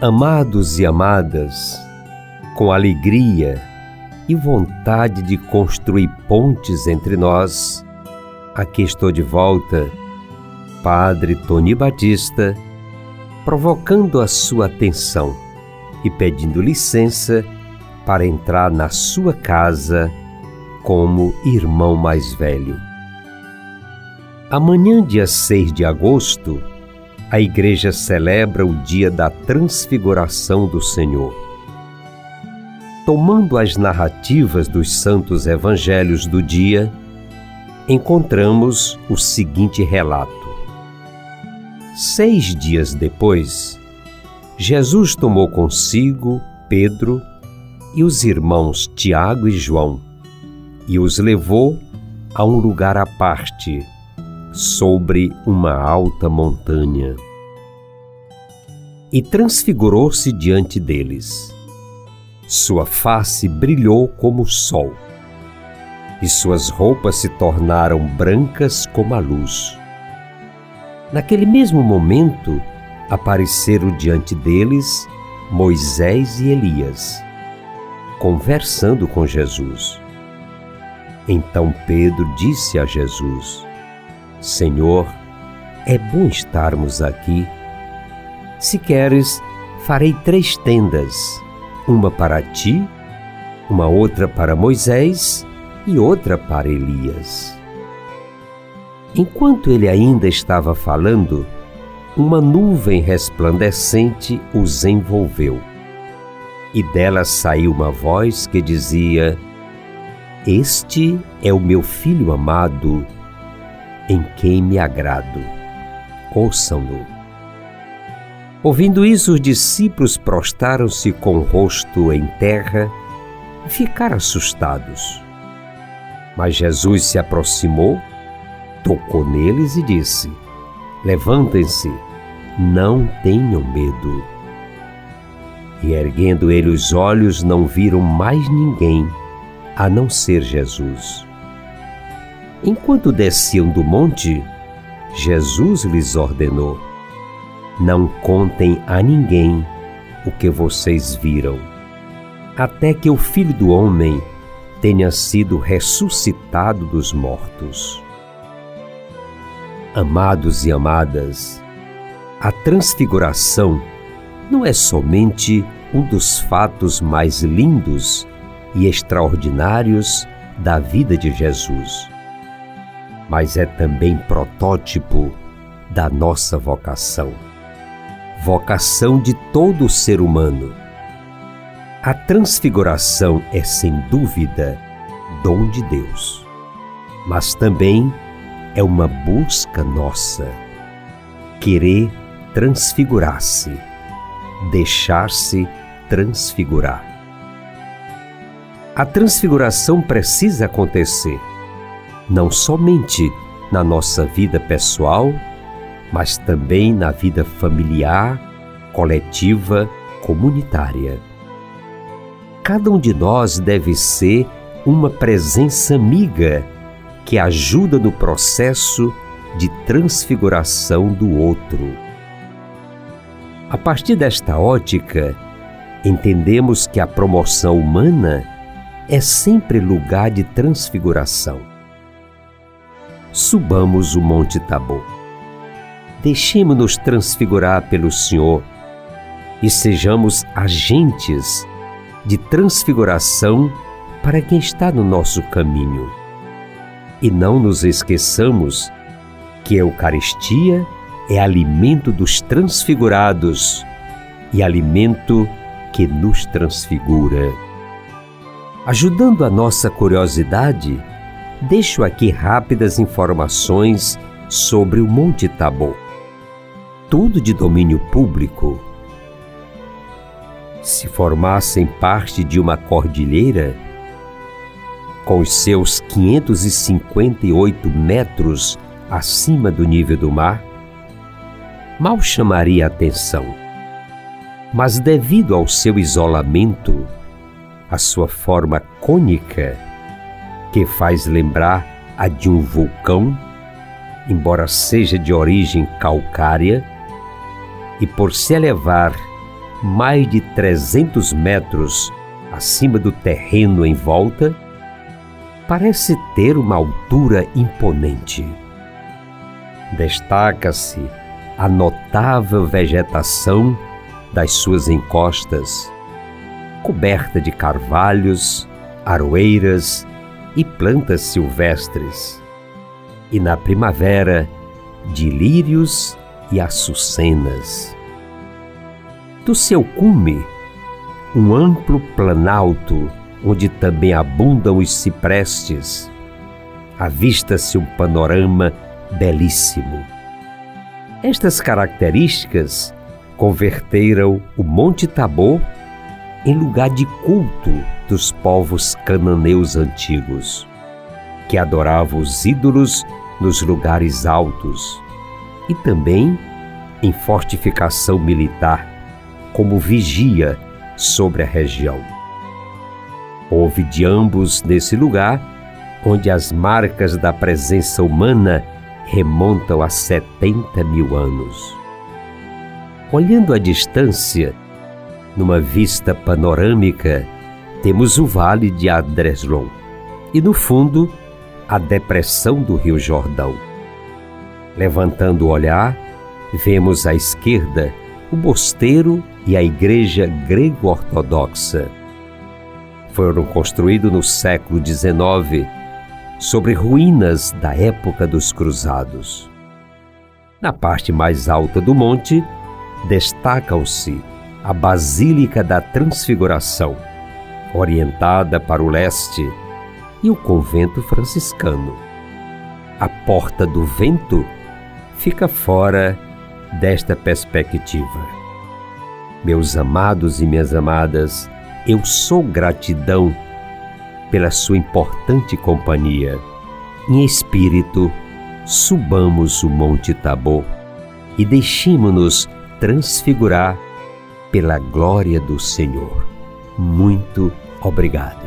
Amados e amadas, com alegria e vontade de construir pontes entre nós, aqui estou de volta, Padre Tony Batista, provocando a sua atenção e pedindo licença para entrar na sua casa como irmão mais velho. Amanhã, dia 6 de agosto, a Igreja celebra o dia da Transfiguração do Senhor. Tomando as narrativas dos santos evangelhos do dia, encontramos o seguinte relato. Seis dias depois, Jesus tomou consigo Pedro e os irmãos Tiago e João e os levou a um lugar à parte sobre uma alta montanha. E transfigurou-se diante deles. Sua face brilhou como o sol, e suas roupas se tornaram brancas como a luz. Naquele mesmo momento, apareceram diante deles Moisés e Elias, conversando com Jesus. Então Pedro disse a Jesus: Senhor, é bom estarmos aqui. Se queres, farei três tendas: uma para ti, uma outra para Moisés e outra para Elias. Enquanto ele ainda estava falando, uma nuvem resplandecente os envolveu. E dela saiu uma voz que dizia: Este é o meu filho amado em quem me agrado. Ouçam-no. Ouvindo isso, os discípulos prostaram-se com o rosto em terra e ficaram assustados. Mas Jesus se aproximou, tocou neles e disse: Levantem-se, não tenham medo. E erguendo ele os olhos, não viram mais ninguém a não ser Jesus. Enquanto desciam do monte, Jesus lhes ordenou: Não contem a ninguém o que vocês viram, até que o Filho do Homem tenha sido ressuscitado dos mortos. Amados e amadas, a transfiguração não é somente um dos fatos mais lindos e extraordinários da vida de Jesus mas é também protótipo da nossa vocação. Vocação de todo ser humano. A transfiguração é sem dúvida dom de Deus, mas também é uma busca nossa. Querer transfigurar-se, deixar-se transfigurar. A transfiguração precisa acontecer não somente na nossa vida pessoal, mas também na vida familiar, coletiva, comunitária. Cada um de nós deve ser uma presença amiga que ajuda no processo de transfiguração do outro. A partir desta ótica, entendemos que a promoção humana é sempre lugar de transfiguração subamos o Monte Tabor. Deixemos-nos transfigurar pelo Senhor e sejamos agentes de transfiguração para quem está no nosso caminho. E não nos esqueçamos que a Eucaristia é alimento dos transfigurados e alimento que nos transfigura. Ajudando a nossa curiosidade, deixo aqui rápidas informações sobre o Monte Tabor. Tudo de domínio público. se formassem parte de uma cordilheira, com os seus 558 metros acima do nível do mar, mal chamaria atenção. Mas devido ao seu isolamento, a sua forma cônica, que faz lembrar a de um vulcão, embora seja de origem calcária, e por se elevar mais de 300 metros acima do terreno em volta, parece ter uma altura imponente. Destaca-se a notável vegetação das suas encostas, coberta de carvalhos, aroeiras e plantas silvestres, e na primavera de lírios e açucenas. Do seu cume, um amplo planalto onde também abundam os ciprestes, avista-se um panorama belíssimo. Estas características converteram o Monte Tabor em lugar de culto dos povos cananeus antigos, que adoravam os ídolos nos lugares altos e também em fortificação militar, como vigia sobre a região. Houve de ambos nesse lugar, onde as marcas da presença humana remontam a 70 mil anos. Olhando à distância, numa vista panorâmica, temos o vale de Adreslon e, no fundo, a depressão do Rio Jordão. Levantando o olhar, vemos à esquerda o mosteiro e a igreja grego-ortodoxa. Foram construídos no século XIX sobre ruínas da época dos cruzados. Na parte mais alta do monte, destacam-se a Basílica da Transfiguração, orientada para o leste, e o convento franciscano. A Porta do Vento fica fora desta perspectiva. Meus amados e minhas amadas, eu sou gratidão pela sua importante companhia. Em espírito, subamos o Monte Tabor e deiximo-nos transfigurar pela glória do Senhor. Muito obrigado.